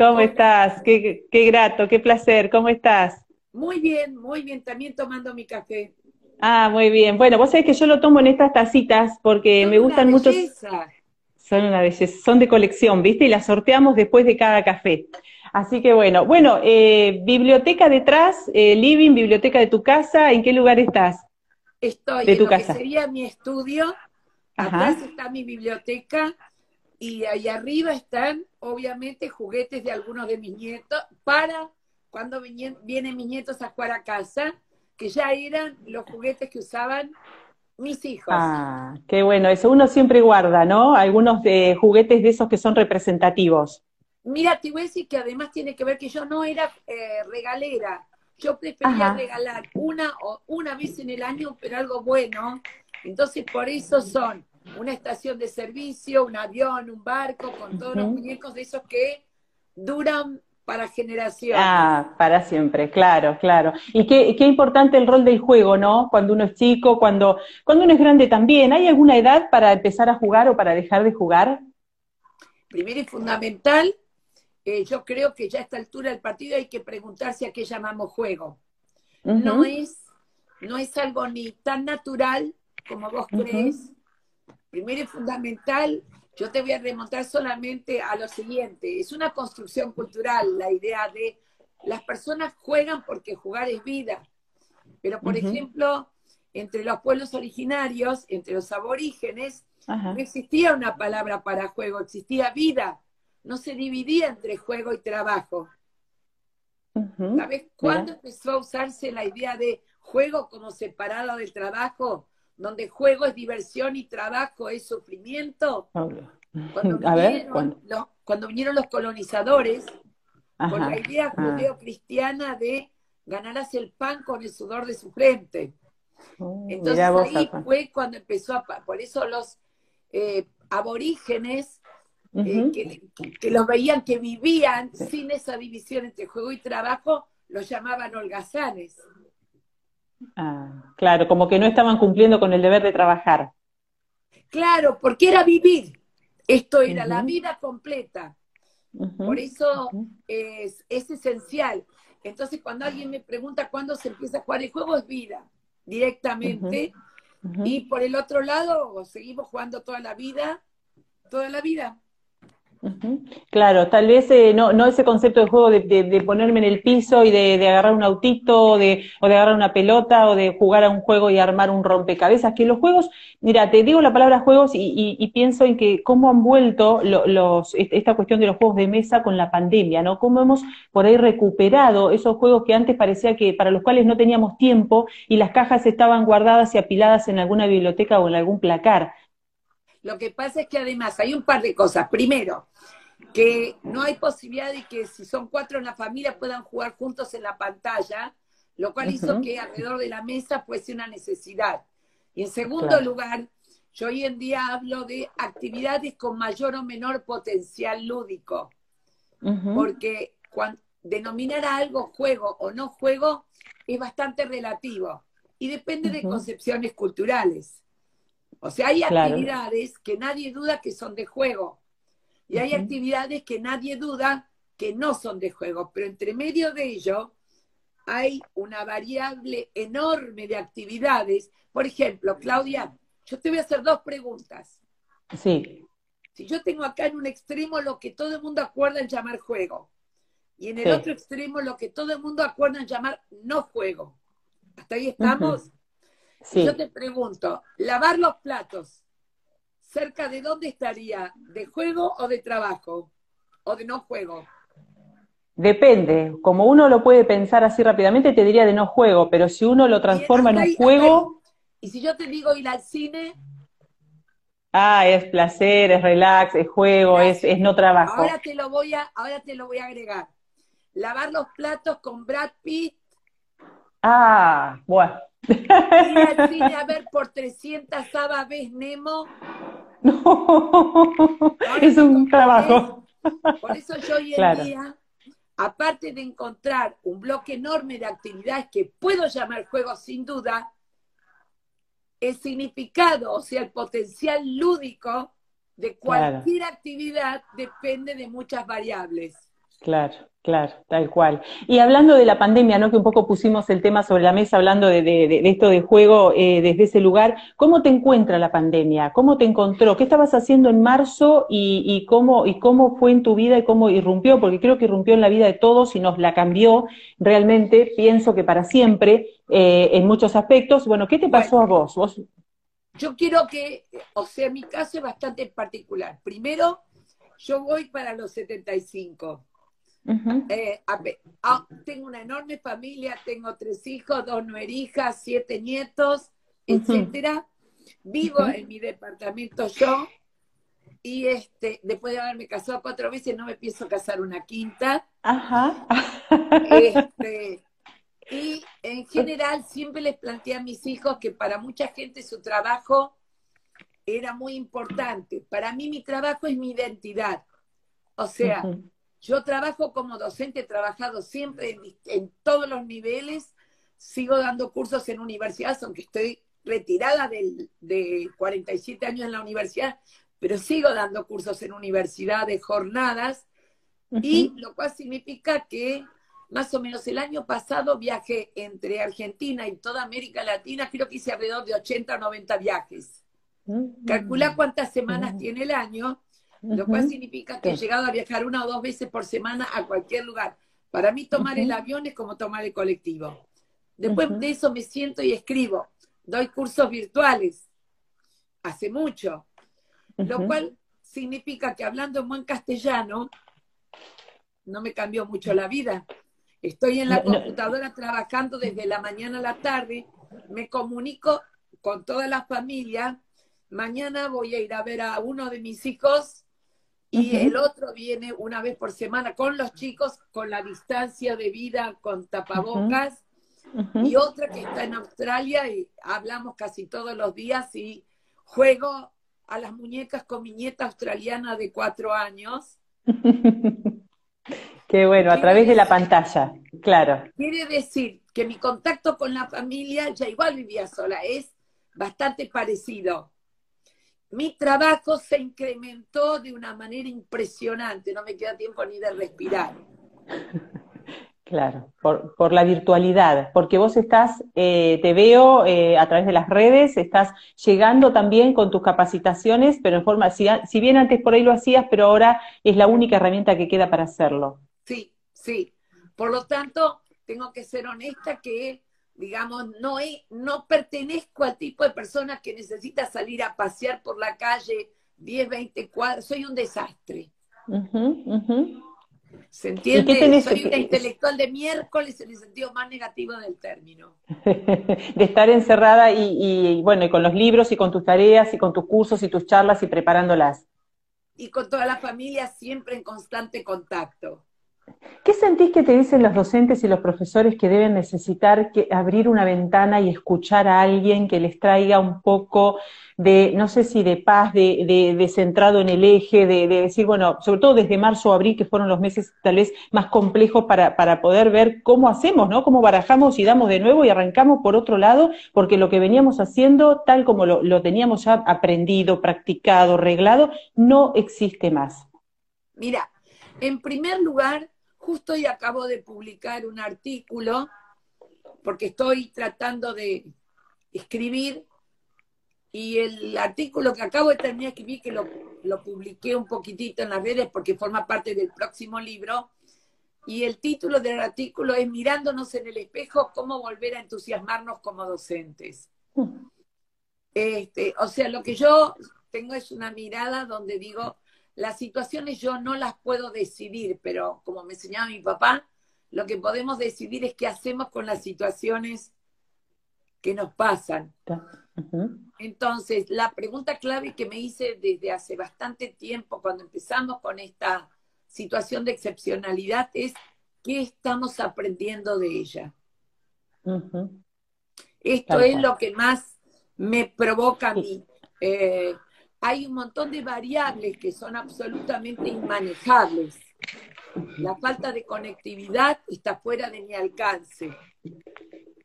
¿Cómo estás? Qué, qué grato, qué placer. ¿Cómo estás? Muy bien, muy bien. También tomando mi café. Ah, muy bien. Bueno, vos sabés que yo lo tomo en estas tacitas porque Son me gustan mucho. Son una belleza, son de colección, ¿viste? Y las sorteamos después de cada café. Así que bueno, bueno, eh, biblioteca detrás, eh, living, biblioteca de tu casa, ¿en qué lugar estás? Estoy De en tu lo casa. que sería mi estudio. Ajá. Atrás está mi biblioteca. Y ahí arriba están, obviamente, juguetes de algunos de mis nietos para cuando vinie- vienen mis nietos a jugar a casa, que ya eran los juguetes que usaban mis hijos. Ah, qué bueno, eso uno siempre guarda, ¿no? Algunos de juguetes de esos que son representativos. Mira, te voy a decir que además tiene que ver que yo no era eh, regalera. Yo prefería Ajá. regalar una o una vez en el año, pero algo bueno. Entonces, por eso son una estación de servicio, un avión, un barco, con todos los muñecos de esos que duran para generaciones. Ah, para siempre, claro, claro. Y qué, qué importante el rol del juego, ¿no? Cuando uno es chico, cuando, cuando uno es grande también. ¿Hay alguna edad para empezar a jugar o para dejar de jugar? Primero y fundamental, eh, yo creo que ya a esta altura del partido hay que preguntarse a qué llamamos juego. no es, no es algo ni tan natural como vos crees. Primero y fundamental, yo te voy a remontar solamente a lo siguiente, es una construcción cultural, la idea de las personas juegan porque jugar es vida. Pero, por ejemplo, entre los pueblos originarios, entre los aborígenes, Ajá. no existía una palabra para juego, existía vida. No se dividía entre juego y trabajo. ¿Sabes cuándo empezó a usarse la idea de juego como separado del trabajo? Donde juego es diversión y trabajo es sufrimiento. Cuando A ver, vinieron, los, cuando vinieron los colonizadores, con la idea Ah. judeo-cristiana de ganarás el pan con el sudor de su frente. Oh, Entonces vos, ahí fue cuando empezó a... Por eso los eh, aborígenes eh, que, que los veían que vivían Sí. sin esa división entre juego y trabajo, los llamaban holgazanes. Ah, claro, como que no estaban cumpliendo con el deber de trabajar. Claro, porque era vivir. Esto era la vida completa. Por eso es, es esencial. Entonces, cuando alguien me pregunta cuándo se empieza a jugar el juego, es vida, directamente. Y por el otro lado, seguimos jugando toda la vida, toda la vida. Claro, tal vez eh, no, no ese concepto de juego de, de- de ponerme en el piso y de, de agarrar un autito o de, o de agarrar una pelota o de jugar a un juego y armar un rompecabezas, que los juegos, mira, te digo la palabra juegos y, pienso en que cómo han vuelto esta cuestión de los juegos de mesa con la pandemia, ¿no? Cómo hemos por ahí recuperado esos juegos que antes parecía que para los cuales no teníamos tiempo y las cajas estaban guardadas y apiladas en alguna biblioteca o en algún placar. Lo que pasa es que además hay un par de cosas. Primero, que no hay posibilidad de que si son cuatro en la familia puedan jugar juntos en la pantalla, lo cual hizo que alrededor de la mesa fuese una necesidad. Y en segundo Claro. lugar, yo hoy en día hablo de actividades con mayor o menor potencial lúdico, porque denominar a algo juego o no juego es bastante relativo y depende de concepciones culturales. O sea, hay Claro. actividades que nadie duda que son de juego y hay actividades que nadie duda que no son de juego, pero entre medio de ello hay una variable enorme de actividades. Por ejemplo, Claudia, yo te voy a hacer dos preguntas. Sí. Si yo tengo acá en un extremo lo que todo el mundo acuerda en llamar juego y en el Sí. otro extremo lo que todo el mundo acuerda en llamar no juego. ¿Hasta ahí estamos? Sí. Yo te pregunto, lavar los platos, ¿cerca de dónde estaría? ¿De juego o de trabajo? ¿O de no juego? Depende, como uno lo puede pensar así rápidamente, te diría de no juego, pero si uno lo transforma en un juego, Y si yo te digo ir al cine, ah, es placer, es relax, es juego, es, es no trabajo. ahora te lo voy a, ahora te lo voy a agregar. Lavar los platos con Brad Pitt, Ah, bueno. Ir al cine a ver por 300 ves Nemo. No, es un trabajo. Por eso yo hoy en Claro. día, aparte de encontrar un bloque enorme de actividades que puedo llamar juegos sin duda, el significado, o sea, el potencial lúdico de cualquier actividad depende de muchas variables. Claro, claro, tal cual. Y hablando de la pandemia, ¿no? Que un poco pusimos el tema sobre la mesa hablando de, de, esto de juego eh, desde ese lugar. ¿Cómo te encuentra la pandemia? ¿Cómo te encontró? ¿Qué estabas haciendo en marzo y, y, cómo, y cómo fue en tu vida y cómo irrumpió? Porque creo que irrumpió en la vida de todos y nos la cambió realmente, pienso que para siempre, eh, en muchos aspectos. Bueno, ¿qué te pasó a vos? ¿Vos? Yo quiero que, o sea, mi caso es bastante particular. Primero, yo voy para los 75 eh, ah, tengo una enorme familia, tengo tres hijos, dos nuerijas, siete nietos, etcétera. Vivo en mi departamento yo y este, después de haberme casado cuatro veces no me pienso casar una quinta. Ajá. Este, y en general siempre les planteé a mis hijos que para mucha gente su trabajo era muy importante. Para mí mi trabajo es mi identidad. O sea, yo trabajo como docente, he trabajado siempre en, todos los niveles, sigo dando cursos en universidades, aunque estoy retirada de 47 años en la universidad, pero sigo dando cursos en universidades, jornadas, y lo cual significa que más o menos el año pasado viajé entre Argentina y toda América Latina, creo que hice alrededor de 80 o 90 viajes. Mm. Calcula cuántas semanas tiene el año lo cual significa que he llegado a viajar una o dos veces por semana a cualquier lugar. Para mí tomar el avión es como tomar el colectivo. Después de eso me siento y escribo. Doy cursos virtuales. Hace mucho. Lo cual significa que hablando en buen castellano, no me cambió mucho la vida. Estoy en la computadora trabajando desde la mañana a la tarde, me comunico con toda la familia. Mañana voy a ir a ver a uno de mis hijos y el otro viene una vez por semana con los chicos, con la distancia de vida, con tapabocas, y otra que está en Australia y hablamos casi todos los días y juego a las muñecas con mi nieta australiana de cuatro años. Qué bueno, a través de la pantalla, claro. Quiere decir que mi contacto con la familia, ya igual vivía sola, es bastante parecido mi trabajo se incrementó de una manera impresionante, no me queda tiempo ni de respirar. Claro, por, la virtualidad, porque vos estás, eh, te veo eh, a través de las redes, estás llegando también con tus capacitaciones, pero en forma, si, si bien antes por ahí lo hacías, pero ahora es la única herramienta que queda para hacerlo. Sí, sí. Por lo tanto, tengo que ser honesta que digamos, no, no pertenezco al tipo de persona que necesita salir a pasear por la calle 10, 20 cuadros, soy un desastre. ¿Se entiende? Soy una intelectual de miércoles en el sentido más negativo del término. de estar encerrada y, y, bueno, y con los libros y con tus tareas y con tus cursos y tus charlas y preparándolas. Y con toda la familia siempre en constante contacto. ¿Qué sentís que te dicen los docentes y los profesores que deben necesitar que abrir una ventana y escuchar a alguien que les traiga un poco de, no sé si de paz, de, de, centrado en el eje, de, decir, bueno, sobre todo desde marzo o abril, que fueron los meses tal vez más complejos para, para poder ver cómo hacemos, ¿no? Cómo barajamos y damos de nuevo y arrancamos por otro lado, porque lo que veníamos haciendo, tal como lo, lo teníamos ya aprendido, practicado, reglado, no existe más. Mira, en primer lugar, Justo hoy acabo de publicar un artículo porque estoy tratando de escribir y el artículo que acabo de terminar de escribir, que lo, lo publiqué un poquitito en las redes porque forma parte del próximo libro, y el título del artículo es Mirándonos en el espejo, cómo volver a entusiasmarnos como docentes. Este, o sea, lo que yo tengo es una mirada donde digo, las situaciones yo no las puedo decidir, pero como me enseñaba mi papá, lo que podemos decidir es qué hacemos con las situaciones que nos pasan. Entonces, la pregunta clave que me hice desde hace bastante tiempo, cuando empezamos con esta situación de excepcionalidad, es ¿qué estamos aprendiendo de ella? Esto es lo que más me provoca a mí. Eh, hay un montón de variables que son absolutamente inmanejables. La falta de conectividad está fuera de mi alcance.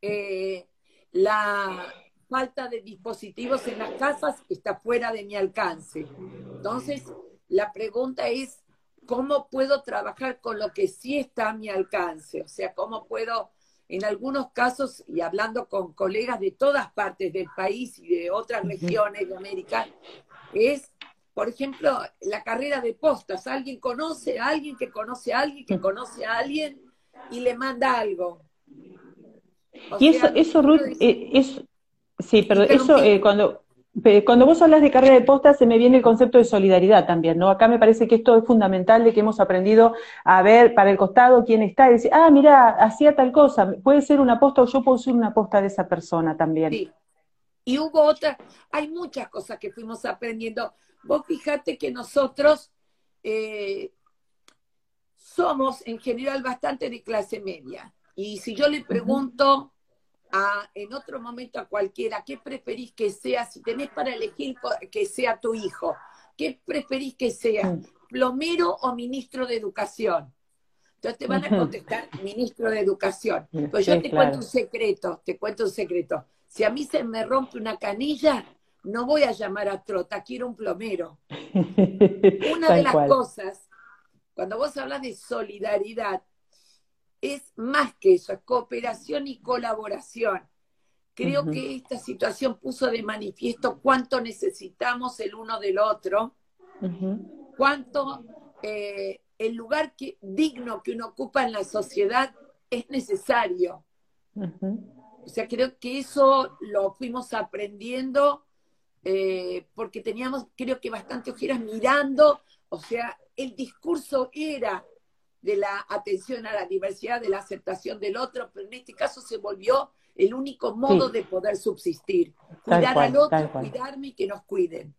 Eh, la falta de dispositivos en las casas está fuera de mi alcance. Entonces, la pregunta es, cómo puedo trabajar con lo que sí está a mi alcance, o sea, cómo puedo, en algunos casos, y hablando con colegas de todas partes del país y de otras regiones de América, es, por ejemplo, la carrera de postas. Alguien conoce a alguien que conoce a alguien que conoce a alguien y le manda algo. y eso, eso Ruth, eh, es, sí, perdón, eso eh, cuando cuando vos hablas de carrera de posta, se me viene el concepto de solidaridad también, ¿no? Acá me parece que esto es fundamental de que hemos aprendido a ver para el costado quién está y decir, ah, mira, hacía tal cosa, puede ser una posta o yo puedo ser una posta de esa persona también. Sí. Y hubo otras, hay muchas cosas que fuimos aprendiendo. Vos fijate que nosotros eh, somos en general bastante de clase media. Y si yo le pregunto en otro momento a cualquiera, ¿qué preferís que sea? Si tenés para elegir que sea tu hijo, ¿qué preferís que sea? ¿Plomero o ministro de educación? Entonces te van a contestar ministro de educación. Pues yo te cuento un secreto, te cuento un secreto. Si a mí se me rompe una canilla, no voy a llamar a Trota, quiero un plomero. Una de las cosas, cuando vos hablas de solidaridad, es más que eso, es cooperación y colaboración. Creo que esta situación puso de manifiesto cuánto necesitamos el uno del otro, cuánto eh, el lugar que, digno que uno ocupa en la sociedad es necesario. O sea, creo que eso lo fuimos aprendiendo eh, porque teníamos, creo que bastante ojeras mirando, o sea, el discurso era de la atención a la diversidad, de la aceptación del otro, pero en este caso se volvió el único modo de poder subsistir. Cuidar al otro, cuidarme y que nos cuiden.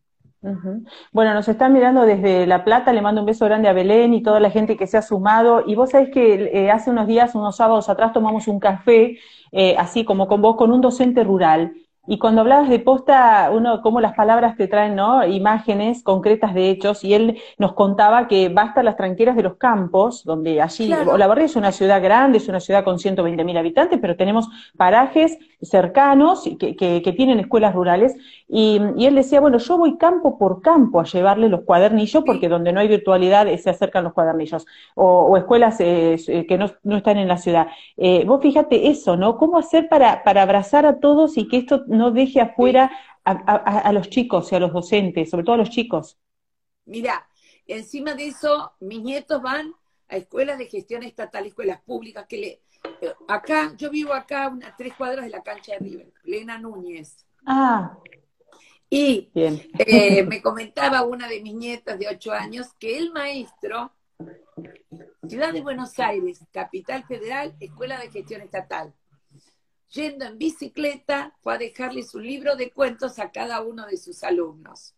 Bueno, nos están mirando desde La Plata, le mando un beso grande a Belén y toda la gente que se ha sumado. Y vos sabés que eh, hace unos días, unos sábados atrás, tomamos un café, eh, así como con vos, con un docente rural. Y cuando hablabas de posta, uno, como las palabras te traen, ¿no? Imágenes concretas de hechos, y él nos contaba que basta las tranqueras de los campos, donde allí, la verdad es una ciudad grande, es una ciudad con 120 mil habitantes, pero tenemos parajes cercanos que, que, tienen escuelas rurales, y, él decía, bueno, yo voy campo por campo a llevarle los cuadernillos, porque donde no hay virtualidad eh, se acercan los cuadernillos, o, escuelas eh, eh, que no, no, están en la ciudad. vos fíjate eso, ¿no? ¿Cómo hacer para, para abrazar a todos y que esto no deje afuera a, los chicos y a los docentes, sobre todo a los chicos. Mira, encima de eso, mis nietos van a escuelas de gestión estatal, escuelas públicas, que le, eh, acá, yo vivo acá unas tres cuadras de la cancha de River, Lena Núñez. Ah. Y eh, me comentaba una de mis nietas de ocho años que el maestro, Ciudad de Buenos Aires, Capital Federal, Escuela de Gestión Estatal yendo en bicicleta, fue a dejarle su libro de cuentos a cada uno de sus alumnos.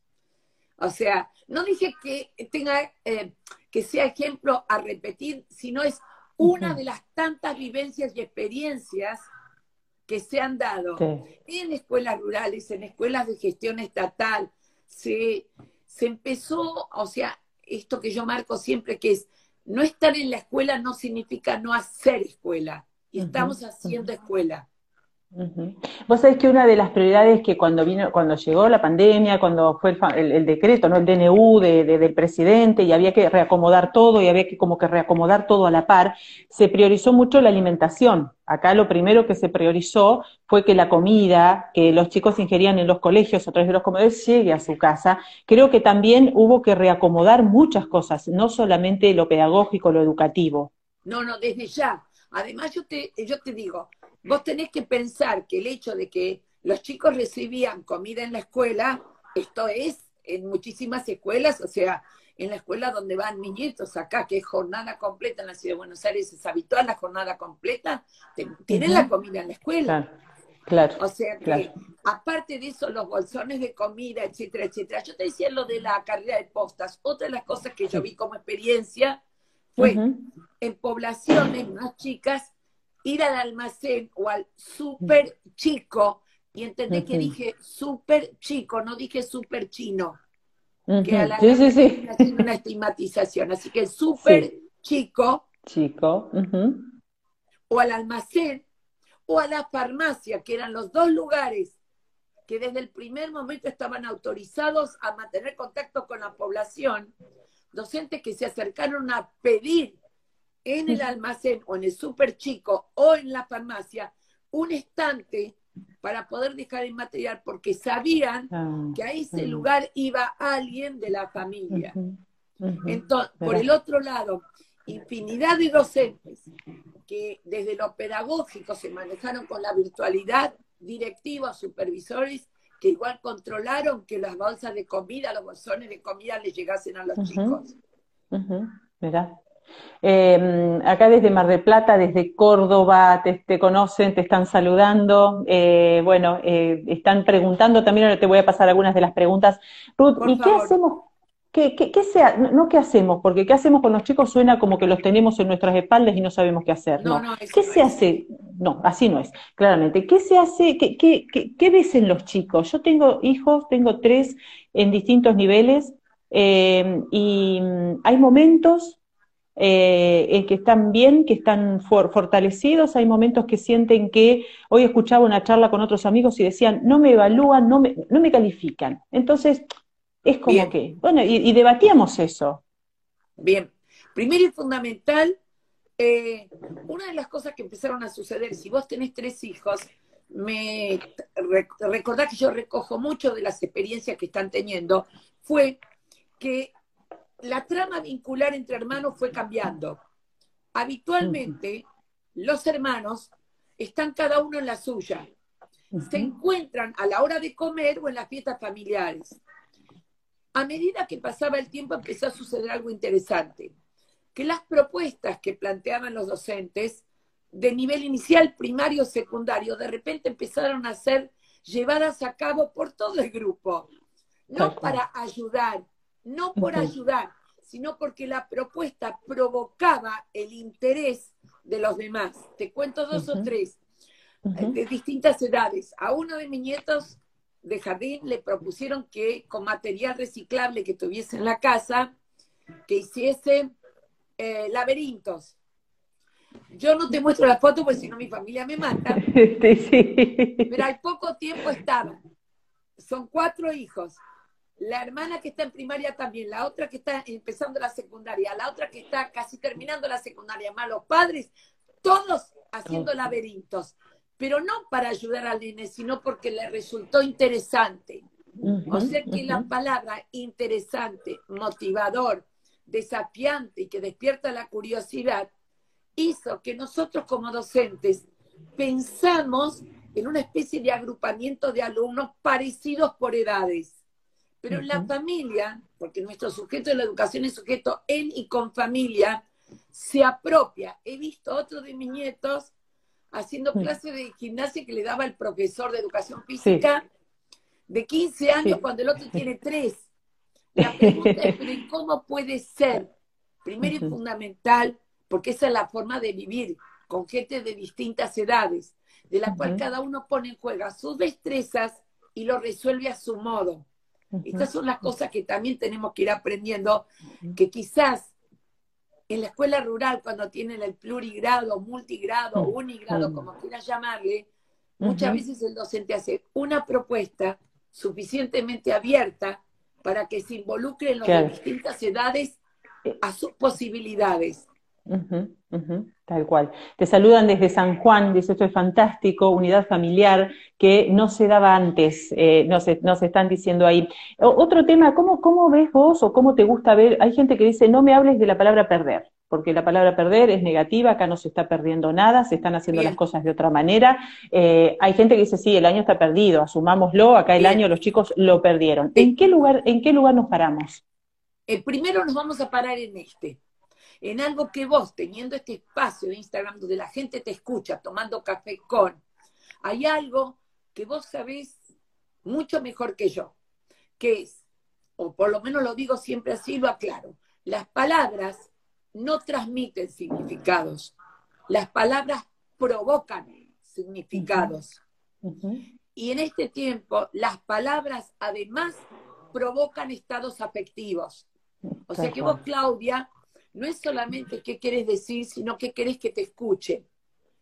O sea, no dije que tenga eh, que sea ejemplo a repetir, sino es una de las tantas vivencias y experiencias que se han dado en escuelas rurales, en escuelas de gestión estatal. Se, se empezó, o sea, esto que yo marco siempre, que es no estar en la escuela no significa no hacer escuela, y estamos haciendo escuela. Vos sabés que una de las prioridades que cuando vino, cuando llegó la pandemia, cuando fue el, decreto, ¿no? El DNU de, del presidente y había que reacomodar todo y había que como que reacomodar todo a la par, se priorizó mucho la alimentación. Acá lo primero que se priorizó fue que la comida que los chicos ingerían en los colegios a través de los comedores llegue a su casa. Creo que también hubo que reacomodar muchas cosas, no solamente lo pedagógico, lo educativo. No, no, desde ya. Además, yo te, yo te digo, Vos tenés que pensar que el hecho de que los chicos recibían comida en la escuela, esto es en muchísimas escuelas, o sea, en la escuela donde van mis nietos acá, que es jornada completa en la ciudad de Buenos Aires, es habitual la jornada completa, tienen la comida en la escuela. Claro, o sea que, aparte de eso, los bolsones de comida, etcétera, etcétera. Yo te decía lo de la carrera de postas. Otra de las cosas que yo vi como experiencia fue en poblaciones más chicas ir al almacén o al súper chico, y entendé que dije súper chico, no dije súper chino. Que a la sí, sí, sí. una estigmatización. Así que súper chico. Chico. O al almacén o a la farmacia, que eran los dos lugares que desde el primer momento estaban autorizados a mantener contacto con la población, docentes que se acercaron a pedir en el almacén o en el súper chico o en la farmacia un estante para poder dejar el material porque sabían ah, que a ese lugar iba alguien de la familia. Entonces, por el otro lado, infinidad de docentes que desde lo pedagógico se manejaron con la virtualidad, directivos, supervisores, que igual controlaron que las bolsas de comida, los bolsones de comida les llegasen a los chicos. Em, acá desde Mar del Plata, desde Córdoba, te, conocen, te están saludando. Eh, bueno, eh, están preguntando también, ahora te voy a pasar algunas de las preguntas. Ruth, ¿y qué hacemos? ¿Qué, qué, sea, no, qué hacemos, porque qué hacemos con los chicos suena como que los tenemos en nuestras espaldas y no sabemos qué hacer. No, no, ¿Qué se hace? No, así no es, claramente. ¿Qué se hace? ¿Qué, qué, qué, ves en los chicos? Yo tengo hijos, tengo tres en distintos niveles, eh, y mm, hay momentos eh, en que están bien, que están fortalecidos, hay momentos que sienten que, hoy escuchaba una charla con otros amigos y decían, no me evalúan, no me, no me califican. Entonces, es como que, bueno, y, debatíamos eso. Bien, primero y fundamental, eh, una de las cosas que empezaron a suceder, si vos tenés tres hijos, me recordá que yo recojo mucho de las experiencias que están teniendo, fue que la trama vincular entre hermanos fue cambiando. Habitualmente, los hermanos están cada uno en la suya. Se encuentran a la hora de comer o en las fiestas familiares. A medida que pasaba el tiempo empezó a suceder algo interesante, que las propuestas que planteaban los docentes de nivel inicial, primario, secundario, de repente empezaron a ser llevadas a cabo por todo el grupo, no para ayudar, no por ayudar, sino porque la propuesta provocaba el interés de los demás. Te cuento dos o tres, eh, de distintas edades. A uno de mis nietos de jardín le propusieron que con material reciclable que tuviese en la casa, que hiciese eh, laberintos. Yo no te muestro la foto porque si no mi familia me mata. Pero al poco tiempo estaban. Son cuatro hijos la hermana que está en primaria también, la otra que está empezando la secundaria, la otra que está casi terminando la secundaria, más los padres, todos haciendo laberintos, pero no para ayudar al nene, sino porque le resultó interesante. o sea que la palabra interesante, motivador, desafiante y que despierta la curiosidad, hizo que nosotros como docentes pensamos en una especie de agrupamiento de alumnos parecidos por edades pero en la familia, porque nuestro sujeto de la educación es sujeto en y con familia, se apropia. He visto otro de mis nietos haciendo clase de gimnasia que le daba el profesor de educación física de 15 años cuando el otro tiene 3. La pregunta es, ¿cómo puede ser? Primero y fundamental, porque esa es la forma de vivir con gente de distintas edades, de la cual cada uno pone en juego sus destrezas y lo resuelve a su modo. Estas son las cosas que también tenemos que ir aprendiendo, que quizás en la escuela rural, cuando tienen el plurigrado, multigrado, unigrado, como quieras llamarle, muchas veces el docente hace una propuesta suficientemente abierta para que se involucren los de distintas edades a sus posibilidades tal cual. Te saludan desde San Juan, dice esto es fantástico, unidad familiar que no se daba antes, eh, nos, nos, están diciendo ahí. otro tema, ¿cómo, ¿cómo ves vos o cómo te gusta ver? Hay gente que dice, no me hables de la palabra perder, porque la palabra perder es negativa, acá no se está perdiendo nada, se están haciendo las cosas de otra manera. Eh, hay gente que dice, sí, el año está perdido, asumámoslo, acá el año los chicos lo perdieron. ¿En qué lugar, en qué lugar nos paramos? El primero nos vamos a parar en este en algo que vos, teniendo este espacio de Instagram donde la gente te escucha tomando café con, hay algo que vos sabés mucho mejor que yo, que es, o por lo menos lo digo siempre así, lo aclaro, las palabras no transmiten significados, las palabras provocan significados. Y en este tiempo, las palabras además provocan estados afectivos. O sea que vos, Claudia, no es solamente qué quieres decir, sino qué querés que te escuche.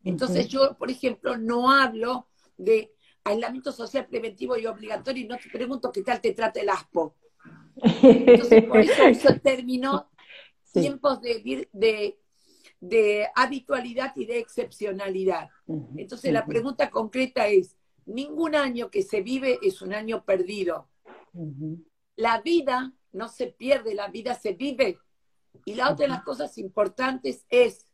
Entonces yo, por ejemplo, no hablo de aislamiento social preventivo y obligatorio y no te pregunto qué tal te trata el ASPO. Entonces, por eso uso el término tiempos de, de, de, habitualidad y de excepcionalidad. Entonces, la pregunta concreta es, ningún año que se vive es un año perdido. La vida no se pierde, la vida se vive. Y la otra de las cosas importantes es,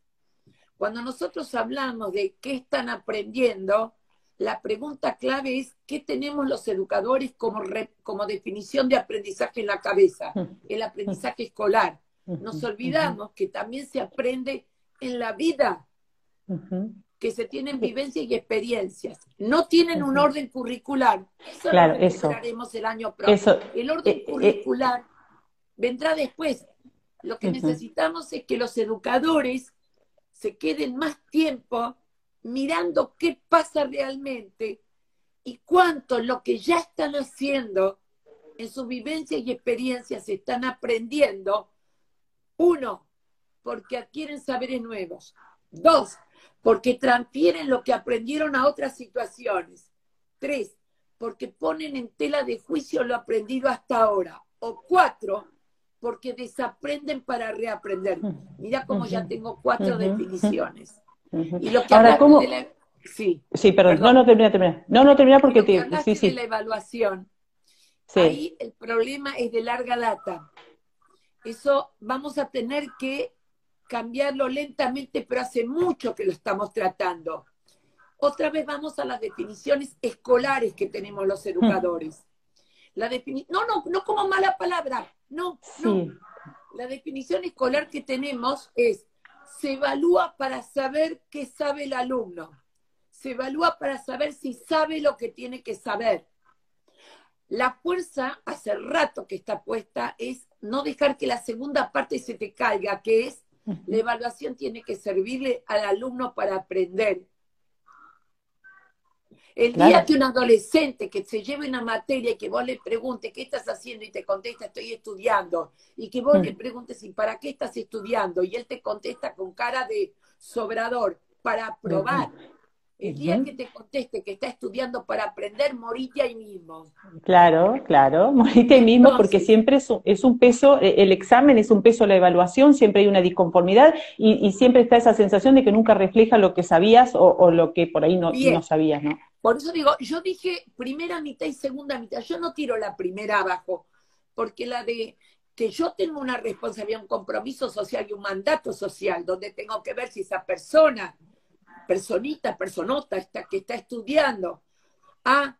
cuando nosotros hablamos de qué están aprendiendo, la pregunta clave es qué tenemos los educadores como, como definición de aprendizaje en la cabeza, el aprendizaje escolar. Nos olvidamos que también se aprende en la vida, que se tienen vivencias y experiencias. No tienen un orden curricular. Eso claro, lo eso. el año próximo. el orden eh, eh, curricular vendrá después. Lo que necesitamos es que los educadores se queden más tiempo mirando qué pasa realmente y cuánto lo que ya están haciendo en sus vivencias y experiencias están aprendiendo. Uno, porque adquieren saberes nuevos. Dos, porque transfieren lo que aprendieron a otras situaciones. Tres, porque ponen en tela de juicio lo aprendido hasta ahora. O cuatro, porque desaprenden para reaprender. Mira cómo ya tengo cuatro definiciones. Y lo que Ahora, ¿cómo? Sí, sí perdón. No, no termina, termina. No, no termina porque te... Sí, sí. De la evaluación. Sí. Ahí el problema es de larga data. Eso vamos a tener que cambiarlo lentamente, pero hace mucho que lo estamos tratando. Otra vez vamos a las definiciones escolares que tenemos los educadores. La no, no, no como mala palabra, no, no. La definición escolar que tenemos es se evalúa para saber qué sabe el alumno. Se evalúa para saber si sabe lo que tiene que saber. La fuerza, hace rato que está puesta, es no dejar que la segunda parte se te caiga, que es la evaluación tiene que servirle al alumno para aprender. El día que un adolescente que se lleve una materia y que vos le preguntes qué estás haciendo y te contesta estoy estudiando, y que vos le mm. preguntes y para qué estás estudiando, y él te contesta con cara de sobrador para probar. El día que te conteste que está estudiando para aprender, morite ahí mismo. Claro, claro, morite ahí mismo porque siempre es un, peso, e, el examen es un peso la evaluación, siempre hay una disconformidad y, siempre está esa sensación de que nunca refleja lo que sabías o, lo que por ahí no, no sabías, ¿no? Por eso digo, yo dije primera mitad y segunda mitad. Yo no tiro la primera abajo, porque la de que yo tengo una responsabilidad, un compromiso social y un mandato social, donde tengo que ver si esa persona, personita, personota, está, que está estudiando, ha,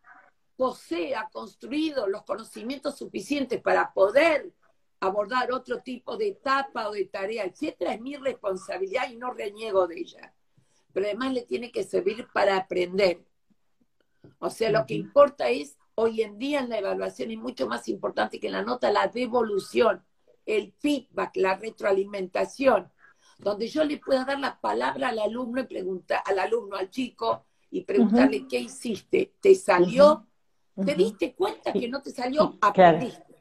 posee, ha construido los conocimientos suficientes para poder abordar otro tipo de etapa o de tarea, etcétera, es mi responsabilidad y no reniego de ella. Pero además le tiene que servir para aprender. O sea, lo que importa es, hoy en día en la evaluación es mucho más importante que en la nota, la devolución, el feedback, la retroalimentación, donde yo le pueda dar la palabra al alumno y preguntar, al alumno, al chico, y preguntarle qué hiciste, ¿te salió? ¿Te diste cuenta que no te salió? Aprendiste.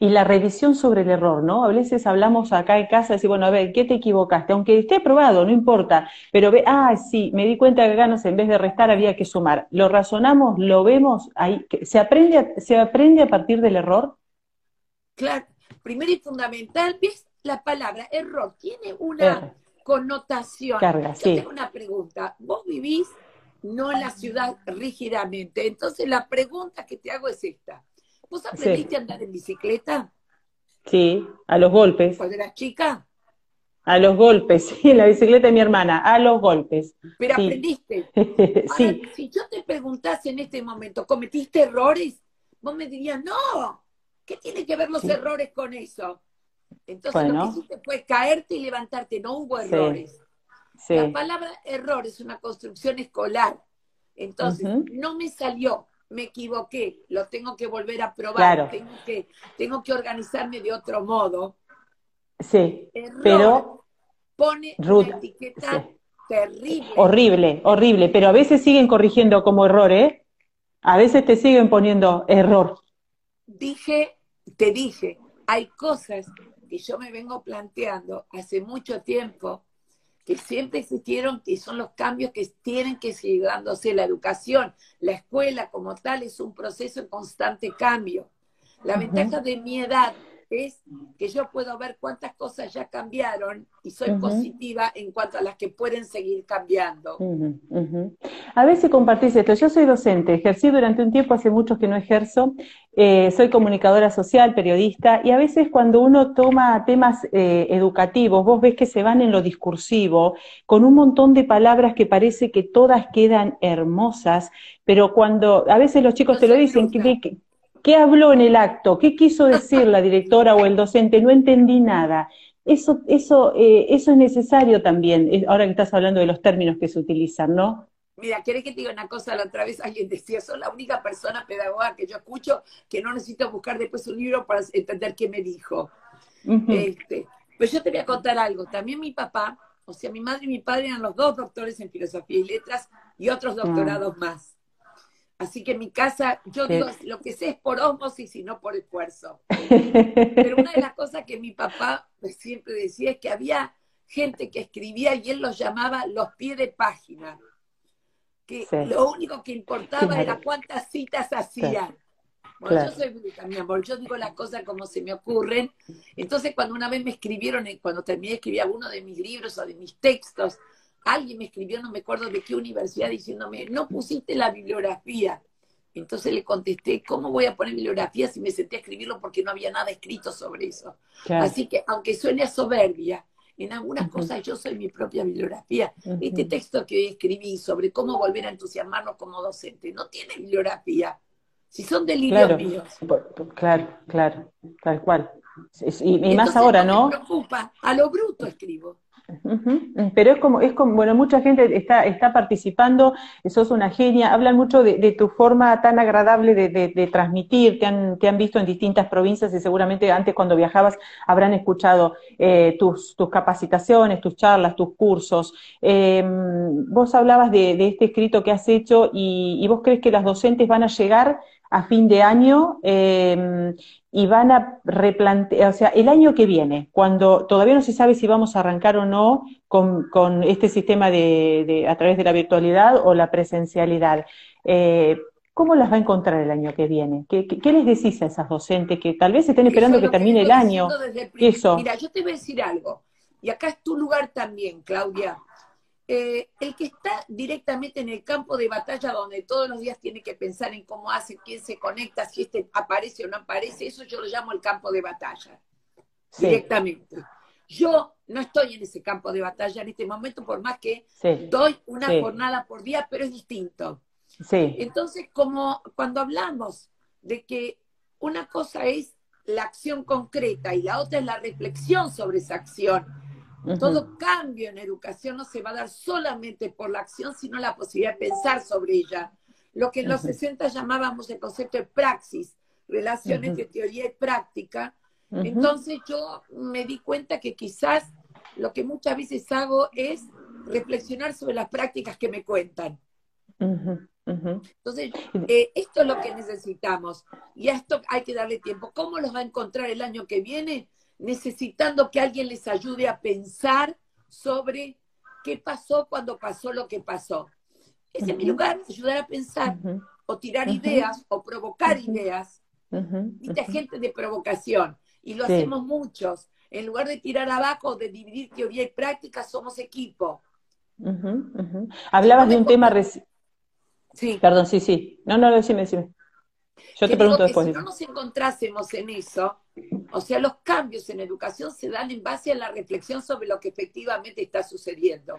Y la revisión sobre el error, ¿no? A veces hablamos acá en casa y decimos, bueno, a ver, ¿qué te equivocaste? Aunque esté aprobado, no importa, pero ve, ah, sí, me di cuenta que acá, en vez de restar había que sumar. Lo razonamos, lo vemos, ahí, ¿se aprende, a, ¿se aprende a partir del error? Claro, primero y fundamental, ¿ves? La palabra error tiene una connotación. Carga, Yo tengo una pregunta, vos vivís no en la ciudad rígidamente, entonces la pregunta que te hago es esta ¿Vos aprendiste a andar en bicicleta? Sí, a los golpes. ¿Cuando eras chica? A los golpes, sí, la bicicleta de mi hermana, a los golpes. Pero aprendiste. sí. si yo te preguntase en este momento, ¿cometiste errores? Vos me dirías, no, ¿qué tiene que ver los errores con eso? Entonces lo que hiciste fue caerte y levantarte, no hubo errores. La palabra error es una construcción escolar. Entonces, no me salió, me equivoqué, lo tengo que volver a probar, tengo, que, tengo que organizarme de otro modo. Sí, pero pone una etiqueta terrible. Horrible, horrible, pero a veces siguen corrigiendo como error, ¿eh? A veces te siguen poniendo error. Dije, te dije, hay cosas que yo me vengo planteando hace mucho tiempo que siempre existieron, que son los cambios que tienen que seguir dándose. La educación, la escuela como tal es un proceso en constante cambio. La ventaja de mi edad es que yo puedo ver cuántas cosas ya cambiaron y soy positiva en cuanto a las que pueden seguir cambiando. A ver si compartís esto. Yo soy docente, ejercí durante un tiempo, hace muchos que no ejerzo, eh, soy comunicadora social, periodista, y a veces cuando uno toma temas eh, educativos, vos ves que se van en lo discursivo, con un montón de palabras que parece que todas quedan hermosas, pero cuando a veces los chicos te lo dicen, que, ¿Qué habló en el acto? ¿Qué quiso decir la directora o el docente? No entendí nada. Eso, eso, eh, eso es necesario también, ahora que estás hablando de los términos que se utilizan, ¿no? Mira, ¿querés que te diga una cosa? La otra vez alguien decía, soy la única persona pedagoga que yo escucho que no necesito buscar después un libro para entender qué me dijo. este, pues yo te voy a contar algo. También mi papá, o sea, mi madre y mi padre eran los dos doctores en filosofía y letras y otros ah. doctorados más. Así que en mi casa, yo digo, lo que sé es por osmosis y no por esfuerzo. Pero una de las cosas que mi papá siempre decía es que había gente que escribía y él los llamaba los pies de página. Que lo único que importaba era cuántas citas hacían. Bueno, yo soy mi amor, yo digo las cosas como se me ocurren. Entonces, cuando una vez me escribieron, cuando terminé de escribir alguno de mis libros o de mis textos, alguien me escribió, no me acuerdo de qué universidad, diciéndome, no pusiste la bibliografía. Entonces le contesté, ¿cómo voy a poner bibliografía si me senté a escribirlo porque no había nada escrito sobre eso? Así que, aunque suene a soberbia, en algunas cosas yo soy mi propia bibliografía. Este texto que escribí sobre cómo volver a entusiasmarnos como docente no tiene bibliografía. Si son delirios claro, míos. Claro, claro, tal cual. Y, más ahora, ¿no? Me preocupa, a lo bruto escribo. Pero es como, es como, bueno, mucha gente está, está participando, sos una genia, hablan mucho de, tu forma tan agradable de, transmitir, te han, te han visto en distintas provincias y seguramente antes cuando viajabas habrán escuchado eh, tus, tus capacitaciones, tus charlas, tus cursos. Em, vos hablabas de, este escrito que has hecho y, y vos crees que las docentes van a llegar a fin de año eh, y van a replantear, o sea, el año que viene, cuando todavía no se sabe si vamos a arrancar o no con, con este sistema de, de, a través de la virtualidad o la presencialidad, eh, ¿cómo las va a encontrar el año que viene? ¿Qué, qué, les decís a esas docentes que tal vez estén esperando que termine el año? Eso. Mira, yo te voy a decir algo, y acá es tu lugar también, Claudia. Eh, el que está directamente en el campo de batalla donde todos los días tiene que pensar en cómo hace, quién se conecta, si este aparece o no aparece, eso yo lo llamo el campo de batalla, directamente. Yo no estoy en ese campo de batalla en este momento, por más que doy una jornada por día, pero es distinto. Entonces, como cuando hablamos de que una cosa es la acción concreta y la otra es la reflexión sobre esa acción, todo cambio en educación no se va a dar solamente por la acción, sino la posibilidad de pensar sobre ella. Lo que en los 60 llamábamos el concepto de praxis, relaciones de teoría y práctica. Entonces yo me di cuenta que quizás lo que muchas veces hago es reflexionar sobre las prácticas que me cuentan. Entonces, eh, esto es lo que necesitamos y a esto hay que darle tiempo. ¿Cómo los va a encontrar el año que viene? Necesitando que alguien les ayude a pensar sobre qué pasó cuando pasó lo que pasó. Ese es mi lugar, ayudar a pensar, o tirar ideas, o provocar ideas. Viste, gente de provocación, y lo hacemos muchos. En lugar de tirar abajo, de dividir teoría y práctica, somos equipo. Hablabas de un tema... Sí. Perdón, sí, sí. No, no, decime, decime. Yo te pregunto después. Si no nos encontrásemos en eso, o sea, los cambios en educación se dan en base a la reflexión sobre lo que efectivamente está sucediendo.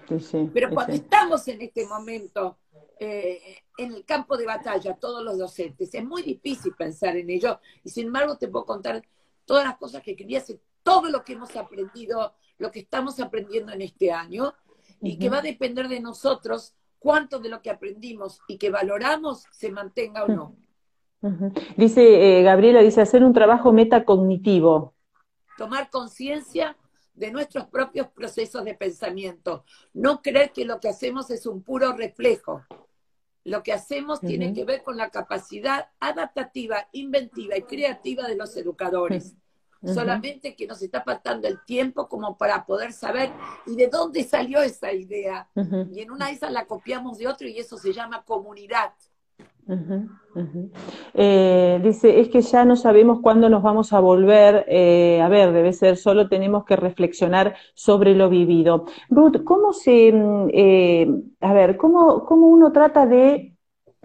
Pero cuando estamos en este momento eh, en el campo de batalla, todos los docentes, es muy difícil pensar en ello. Y sin embargo, te puedo contar todas las cosas que quería hacer, todo lo que hemos aprendido, lo que estamos aprendiendo en este año, y que va a depender de nosotros cuánto de lo que aprendimos y que valoramos se mantenga o no. Dice eh, Gabriela, dice hacer un trabajo metacognitivo. Tomar conciencia de nuestros propios procesos de pensamiento. No creer que lo que hacemos es un puro reflejo. Lo que hacemos tiene que ver con la capacidad adaptativa, inventiva y creativa de los educadores. Solamente que nos está faltando el tiempo como para poder saber y de dónde salió esa idea. Y en una de esas la copiamos de otro y eso se llama comunidad. Eh, dice, es que ya no sabemos cuándo nos vamos a volver, eh, a ver, debe ser, solo tenemos que reflexionar sobre lo vivido. Ruth, ¿cómo se, mm, eh, a ver, cómo, cómo uno trata de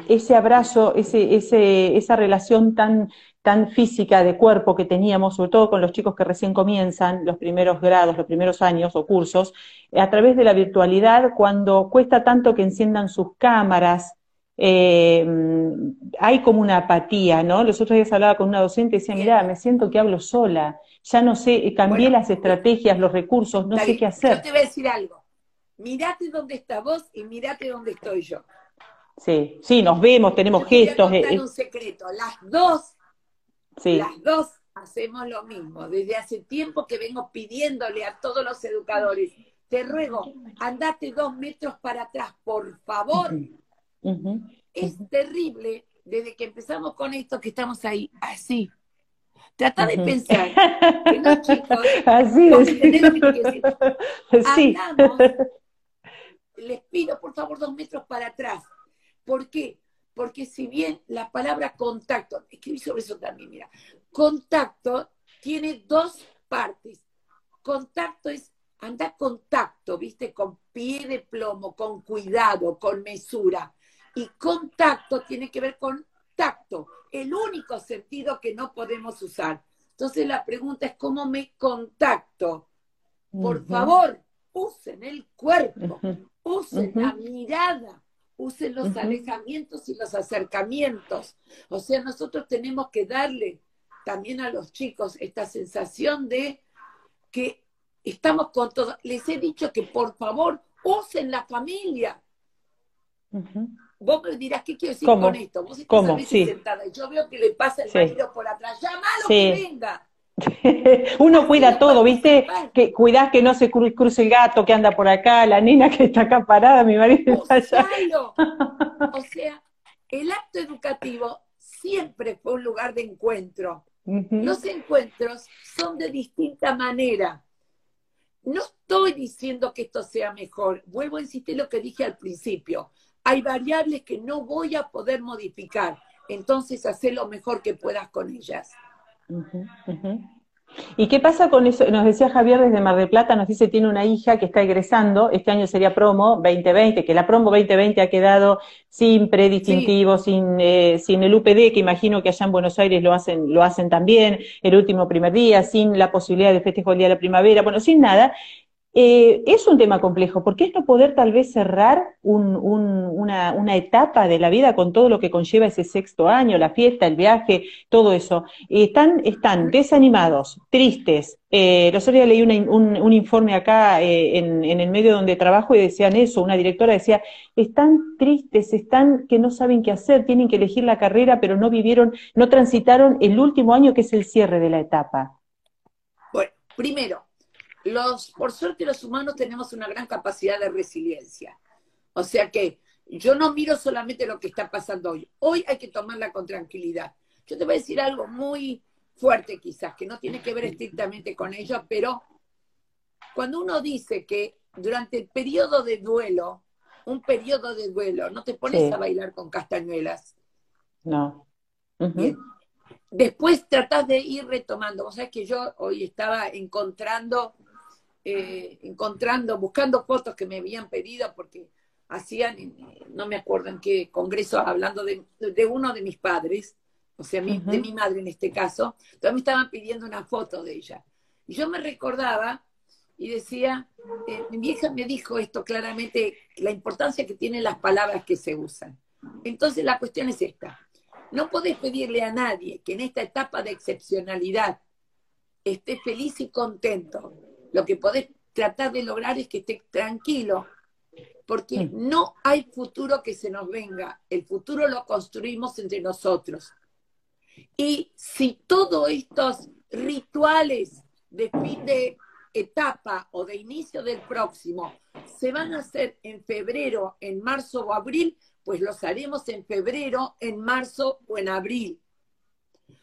ese abrazo, ese, ese, esa relación tan, tan física de cuerpo que teníamos, sobre todo con los chicos que recién comienzan los primeros grados, los primeros años o cursos, a través de la virtualidad, cuando cuesta tanto que enciendan sus cámaras, eh, hay como una apatía, ¿no? Los otros días hablaba con una docente y decía, mira, me siento que hablo sola, ya no sé, cambié las estrategias, los recursos, no sé qué hacer. Yo te voy a decir algo, mirate dónde está vos y mirate dónde estoy yo. Sí, sí, nos vemos, tenemos gestos. Voy a eh, un secreto, las dos, sí. las dos hacemos lo mismo. Desde hace tiempo que vengo pidiéndole a todos los educadores, te ruego, andate dos metros para atrás, por favor. Es terrible desde que empezamos con esto que estamos ahí, así. Trata de pensar que chicos, así sí. les pido por favor dos metros para atrás. ¿Por qué? Porque si bien la palabra contacto, escribí sobre eso también, mira, contacto tiene dos partes. Contacto es andar contacto, viste, con pie de plomo, con cuidado, con mesura. Y contacto tiene que ver con tacto, el único sentido que no podemos usar. Entonces la pregunta es, ¿cómo me contacto? Por favor, usen el cuerpo, usen la mirada, usen los alejamientos y los acercamientos. O sea, nosotros tenemos que darle también a los chicos esta sensación de que estamos con todos. Les he dicho que por favor usen la familia. Vos me dirás, ¿qué quiero decir con esto? Vos estás ¿Cómo? sentada y yo veo que le pasa el marido por atrás. Llámalo que venga. Uno cuida todo, ¿viste? Que cuidás que no se cruce el gato que anda por acá, la nena que está acá parada, mi marido está allá. O sea, el acto educativo siempre fue un lugar de encuentro. Los encuentros son de distinta manera. No estoy diciendo que esto sea mejor. Vuelvo a insistir lo que dije al principio hay variables que no voy a poder modificar. Entonces, haz lo mejor que puedas con ellas. ¿Y qué pasa con eso? Nos decía Javier desde Mar del Plata, nos dice tiene una hija que está egresando, este año sería promo 2020, que la promo 2020 ha quedado sin predistintivo, sin, eh, sin el UPD, que imagino que allá en Buenos Aires lo hacen, lo hacen también, el último primer día, sin la posibilidad de festejo el día de la primavera, bueno, sin nada. Eh, es un tema complejo, porque es no poder tal vez cerrar una, etapa de la vida con todo lo que conlleva ese sexto año, la fiesta, el viaje, todo eso. están, están desanimados, tristes. Eh, los otros días leí un, informe acá eh, en, en, el medio donde trabajo y decían eso, una directora decía, están tristes, están que no saben qué hacer, tienen que elegir la carrera, pero no vivieron, no transitaron el último año que es el cierre de la etapa. Bueno, primero, los, por suerte los humanos tenemos una gran capacidad de resiliencia. O sea que yo no miro solamente lo que está pasando hoy. Hoy hay que tomarla con tranquilidad. Yo te voy a decir algo muy fuerte quizás, que no tiene que ver estrictamente con ello, pero cuando uno dice que durante el periodo de duelo, un periodo de duelo, no te pones a bailar con castañuelas. No. Después tratás de ir retomando. Vos sabés que yo hoy estaba encontrando eh, encontrando, buscando fotos que me habían pedido porque hacían, no me acuerdo en qué congreso, hablando de, uno de mis padres, o sea, de mi madre en este caso, entonces me estaban pidiendo una foto de ella. Y yo me recordaba y decía, eh, mi vieja me dijo esto claramente, la importancia que tienen las palabras que se usan. Entonces la cuestión es esta. No podés pedirle a nadie que en esta etapa de excepcionalidad esté feliz y contento lo que podés tratar de lograr es que esté tranquilo, porque no hay futuro que se nos venga, el futuro lo construimos entre nosotros. Y si todos estos rituales de fin de etapa o de inicio del próximo se van a hacer en febrero, en marzo o abril, pues los haremos en febrero, en marzo o en abril.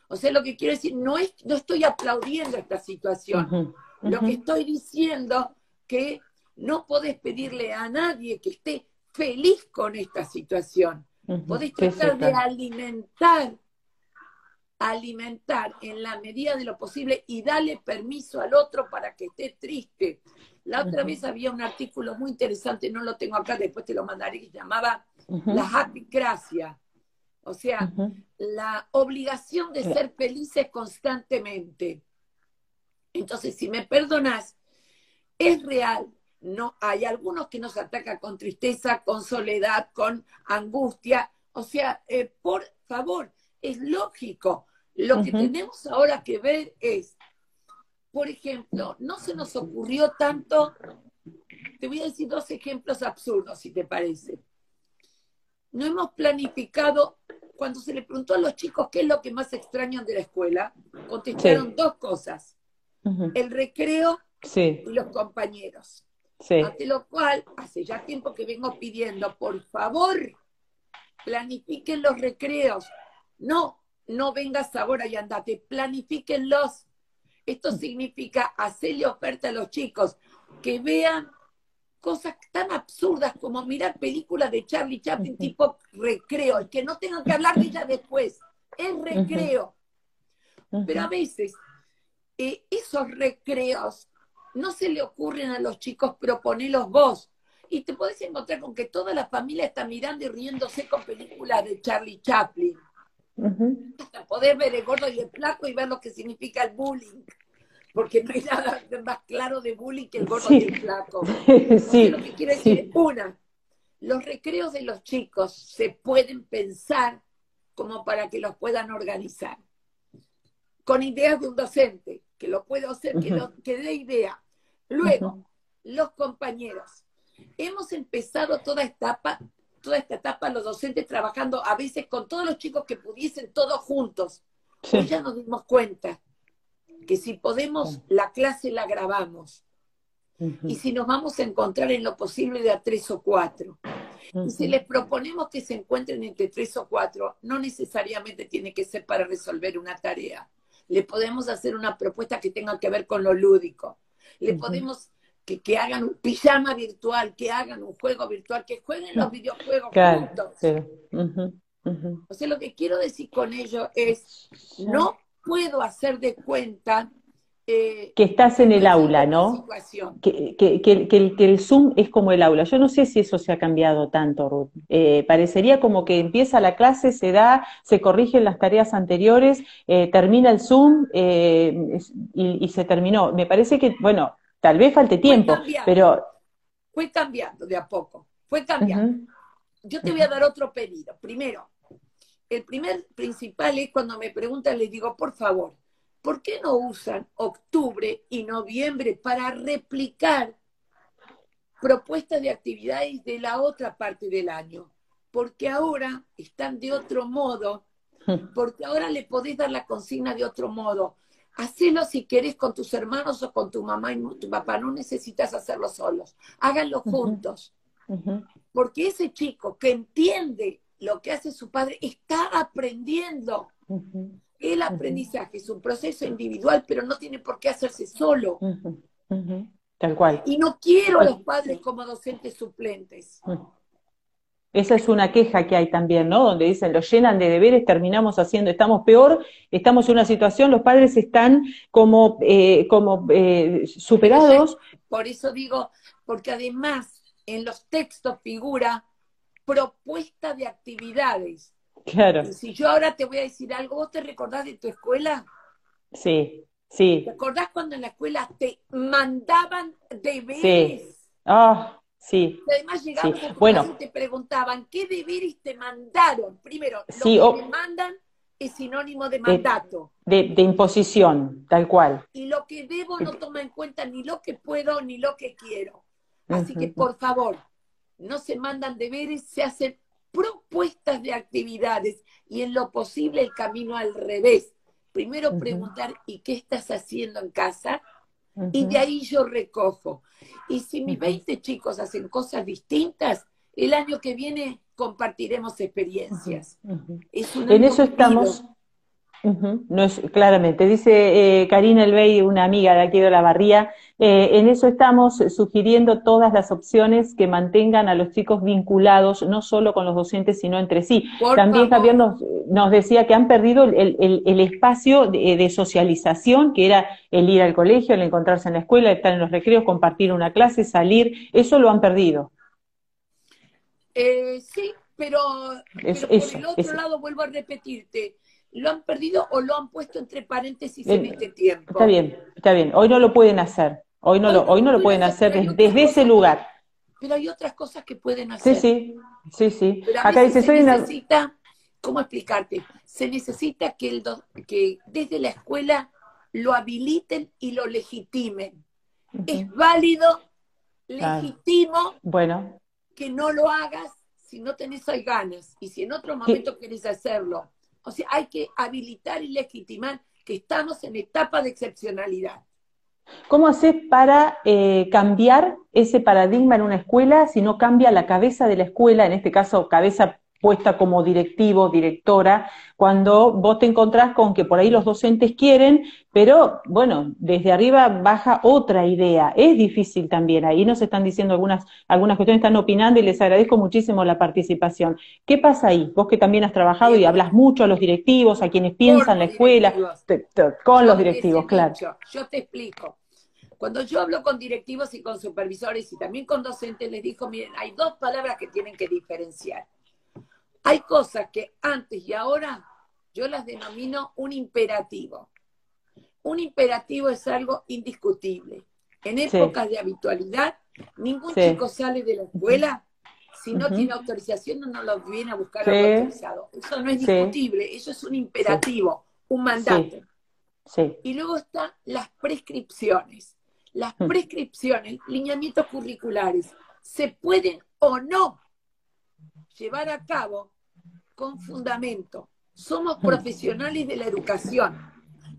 O sea, lo que quiero decir, no, es, no estoy aplaudiendo esta situación. Lo que estoy diciendo que no podés pedirle a nadie que esté feliz con esta situación. Podés tratar de alimentar, alimentar en la medida de lo posible y darle permiso al otro para que esté triste. La otra vez había un artículo muy interesante, no lo tengo acá, después te lo mandaré, que se llamaba La Happy Gracia. O sea, la obligación de ser felices constantemente. Entonces, si me perdonas, es real. No, hay algunos que nos atacan con tristeza, con soledad, con angustia. O sea, eh, por favor, es lógico. Lo que tenemos ahora que ver es, por ejemplo, no se nos ocurrió tanto, te voy a decir dos ejemplos absurdos, si te parece. No hemos planificado, cuando se le preguntó a los chicos qué es lo que más extrañan de la escuela, contestaron dos cosas, el recreo y los compañeros. Ante lo cual, hace ya tiempo que vengo pidiendo, por favor, planifiquen los recreos. No, no vengas ahora y andate, planifíquenlos. Esto significa hacerle oferta a los chicos que vean cosas tan absurdas como mirar películas de Charlie Chaplin tipo recreo, que no tengan que hablar de ella después. Es recreo. Pero a veces eh, esos recreos no se le ocurren a los chicos proponerlos vos. Y te podés encontrar con que toda la familia está mirando y riéndose con películas de Charlie Chaplin. Hasta poder ver el gordo y el flaco y ver lo que significa el bullying. Porque no hay nada más claro de bullying que el gordo y el flaco. Sí. lo que quiere decir, una, los recreos de los chicos se pueden pensar como para que los puedan organizar. Con ideas de un docente, que lo puedo hacer, que, lo, que dé idea. Luego, los compañeros. Hemos empezado toda esta etapa, toda esta etapa los docentes trabajando a veces con todos los chicos que pudiesen todos juntos. Hoy ya nos dimos cuenta que si podemos, la clase la grabamos. Y si nos vamos a encontrar en lo posible de a tres o cuatro. Y si les proponemos que se encuentren entre tres o cuatro, no necesariamente tiene que ser para resolver una tarea le podemos hacer una propuesta que tenga que ver con lo lúdico, le podemos que, que, hagan un pijama virtual, que hagan un juego virtual, que jueguen los videojuegos juntos. O sea, lo que quiero decir con ello es, no puedo hacer de cuenta eh, que estás en el aula, ¿no? Que, que, que, el, que, el, Zoom es como el aula. Yo no sé si eso se ha cambiado tanto, Ruth. Eh, parecería como que empieza la clase, se da, se corrigen las tareas anteriores, eh, termina el Zoom y, se terminó. Me parece que, bueno, tal vez falte tiempo, pero... Fue cambiando de a poco, fue cambiando. Yo te voy a dar otro pedido. Primero, el primer principal es cuando me preguntan, les digo, por favor, ¿por qué no usan octubre y noviembre para replicar propuestas de actividades de la otra parte del año? Porque ahora están de otro modo, porque ahora le podés dar la consigna de otro modo. Hacelo si querés con tus hermanos o con tu mamá y tu papá, no necesitas hacerlo solos, háganlo juntos. Porque ese chico que entiende lo que hace su padre está aprendiendo. El aprendizaje es un proceso individual, pero no tiene por qué hacerse solo. Tal cual. Y no quiero a los padres como docentes suplentes. Esa es una queja que hay también, ¿no? Donde dicen, los llenan de deberes, terminamos haciendo, estamos peor, estamos en una situación, los padres están como, eh, como eh, superados. Por eso digo, porque además en los textos figura propuesta de actividades. Claro. si yo ahora te voy a decir algo, ¿vos te recordás de tu escuela? Sí, sí. ¿Te acordás cuando en la escuela te mandaban deberes? Sí. Ah, sí. además llegabas a tu y te preguntaban, ¿qué deberes te mandaron? Primero, lo que te mandan es sinónimo de mandato. De, imposición, tal cual. Y lo que debo no toma en cuenta ni lo que puedo ni lo que quiero. Así que, por favor, no se mandan deberes, se hacen propuestas de actividades y en lo posible el camino al revés. Primero preguntar, ¿y qué estás haciendo en casa? Y de ahí yo recojo. Y si mis 20 chicos hacen cosas distintas, el año que viene compartiremos experiencias. en eso estamos, No es, claramente, dice eh, Karina Elbey, una amiga de aquí de la Barría, eh, en eso estamos sugiriendo todas las opciones que mantengan a los chicos vinculados, no solo con los docentes, sino entre sí. También Javier nos, nos, decía que han perdido el, el, el espacio de, de, socialización, que era el ir al colegio, el encontrarse en la escuela, estar en los recreos, compartir una clase, salir, eso lo han perdido. Eh, sí, pero, pero por el otro lado vuelvo a repetirte, lo han perdido o lo han puesto entre paréntesis en este tiempo. Está bien, está bien. Hoy no lo pueden hacer. Hoy no, lo, hoy no lo pueden hacer desde, ese lugar. pero hay otras cosas que pueden hacer. Sí, sí, sí, sí. Acá dice, se necesita, ¿cómo explicarte? Se necesita que, el que desde la escuela lo habiliten y lo legitimen. Es válido, legítimo, bueno. que no lo hagas si no tenés ahí ganas y si en otro momento querés hacerlo o sea, hay que habilitar y legitimar que estamos en etapa de excepcionalidad. ¿Cómo haces para eh, cambiar ese paradigma en una escuela si no cambia la cabeza de la escuela, en este caso cabeza puesta como directivo, directora, cuando vos te encontrás con que por ahí los docentes quieren, pero bueno, desde arriba baja otra idea. Es difícil también. Ahí nos están diciendo algunas, algunas cuestiones, están opinando y les agradezco muchísimo la participación. ¿Qué pasa ahí? Vos que también has trabajado y hablas mucho a los directivos, a quienes piensan la escuela, con los directivos, claro. yo te explico. Cuando yo hablo con directivos y con supervisores y también con docentes, les digo, miren, hay dos palabras que tienen que diferenciar. Hay cosas que antes y ahora yo las denomino un imperativo. Un imperativo es algo indiscutible. En épocas de habitualidad, ningún chico sale de la escuela si no tiene autorización no no lo viene a buscar autorizado. Eso no es discutible, eso es un imperativo, un mandato. Y luego están las prescripciones. Las prescripciones, lineamientos curriculares, se pueden o no llevar a cabo con fundamento. Somos profesionales de la educación.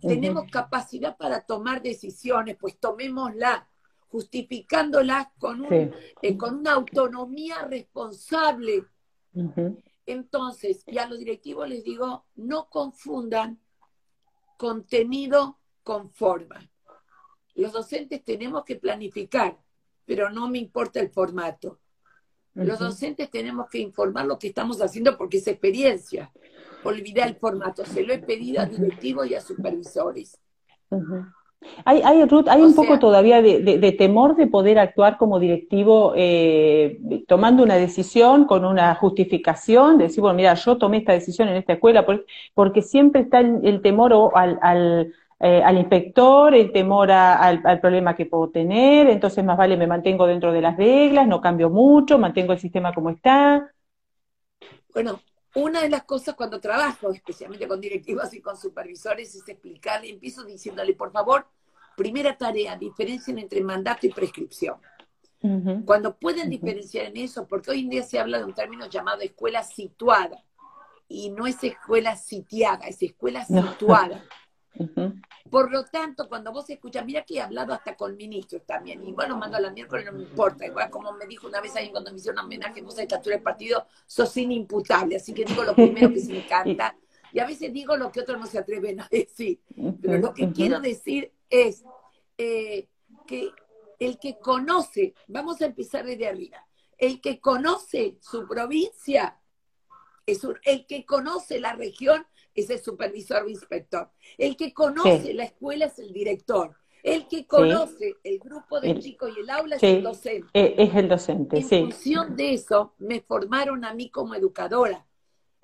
Tenemos capacidad para tomar decisiones, pues tomémosla, justificándolas con, un, eh, con una autonomía responsable. Entonces, y a los directivos les digo, no confundan contenido con forma. Los docentes tenemos que planificar, pero no me importa el formato. Los docentes tenemos que informar lo que estamos haciendo porque es experiencia. Olvidar el formato. Se lo he pedido a directivos y a supervisores. Hay, hay, Ruth, hay un poco todavía de, temor de poder actuar como directivo eh, tomando una decisión con una justificación, de decir, bueno, mira, yo tomé esta decisión en esta escuela, porque, siempre está el, temor al, al eh, al inspector, el temor al, problema que puedo tener, entonces más vale me mantengo dentro de las reglas, no cambio mucho, mantengo el sistema como está. Bueno, una de las cosas cuando trabajo, especialmente con directivos y con supervisores, es explicarle, empiezo diciéndole, por favor, primera tarea, diferencien entre mandato y prescripción. Cuando pueden diferenciar en eso, porque hoy en día se habla de un término llamado escuela situada, y no es escuela sitiada, es escuela situada. Por lo tanto, cuando vos escuchas, mira que he hablado hasta con ministros también, y bueno, mando a la miércoles, no me importa, igual como me dijo una vez ahí cuando me hicieron homenaje, vos a estatura del partido, sos inimputable, así que digo lo primero que se me encanta, y a veces digo lo que otros no se atreven a decir, pero lo que quiero decir es eh, que el que conoce, vamos a empezar desde arriba, el que conoce su provincia, es el que conoce la región es el supervisor o inspector. El que conoce la escuela es el director. El que conoce el grupo de chicos y el aula es el docente. E, es el docente, en función de eso, me formaron a mí como educadora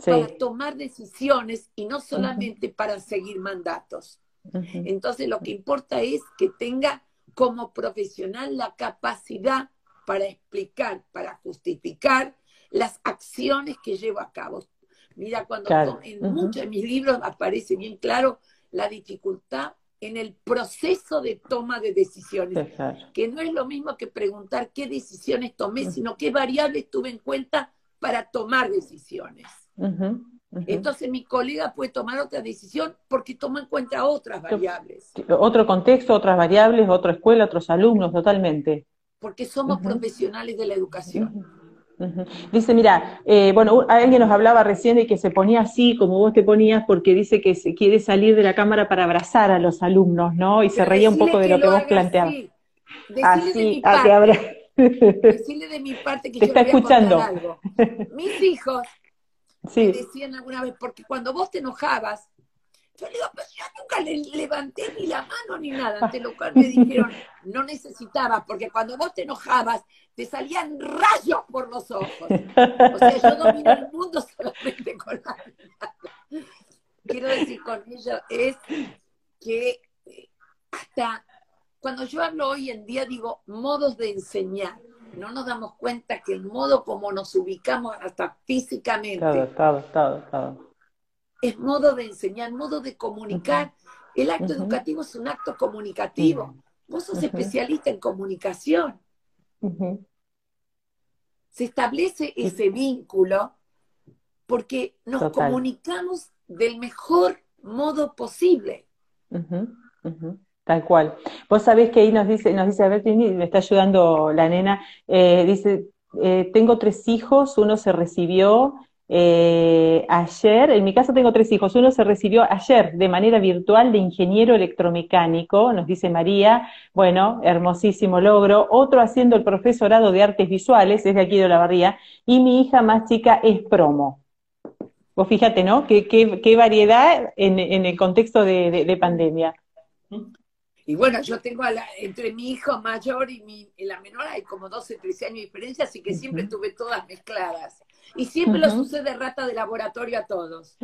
para tomar decisiones y no solamente para seguir mandatos. Entonces, lo que importa es que tenga como profesional la capacidad para explicar, para justificar las acciones que llevo a cabo. Mira, cuando en muchos de mis libros aparece bien claro la dificultad en el proceso de toma de decisiones, que no es lo mismo que preguntar qué decisiones tomé, sino qué variables tuve en cuenta para tomar decisiones. Entonces mi colega puede tomar otra decisión porque toma en cuenta otras variables. Otro contexto, otras variables, otra escuela, otros alumnos, totalmente. Porque somos profesionales de la educación. Dice, mira, eh, bueno, alguien nos hablaba recién de que se ponía así, como vos te ponías, porque dice que se quiere salir de la cámara para abrazar a los alumnos, ¿no? Y se reía un poco de lo que, vos planteabas. Así, a que habrá... Decirle de mi parte que te está escuchando. algo. Mis hijos me decían alguna vez, porque cuando vos te enojabas, yo le digo, pero yo nunca le levanté ni la mano ni nada, ante lo cual me dijeron, no necesitabas, porque cuando vos te enojabas, te salían rayos por los ojos. O sea, yo domino el mundo solamente con la. Quiero decir con ello es que eh, hasta cuando yo hablo hoy en día digo modos de enseñar, no nos damos cuenta que el modo como nos ubicamos hasta físicamente. Es modo de enseñar, modo de comunicar. El acto educativo es un acto comunicativo. Vos sos especialista en comunicación. Se establece ese vínculo porque nos comunicamos del mejor modo posible. Tal cual. Vos sabés que ahí nos dice, nos dice, a ver, me está ayudando la nena, eh, dice, eh, tengo tres hijos, uno se recibió eh, ayer, en mi caso tengo tres hijos, uno se recibió ayer de manera virtual de ingeniero electromecánico, nos dice María, bueno, hermosísimo logro, otro haciendo el profesorado de artes visuales, es de aquí de la barría, y mi hija más chica es promo. Vos fíjate, ¿no? Qué, qué, variedad en, el contexto de, de pandemia. Y bueno, yo tengo entre mi hijo mayor y, mi, la menor hay como 12, 13 años de diferencia, así que siempre tuve todas mezcladas. Y siempre lo sucede rata de laboratorio a todos.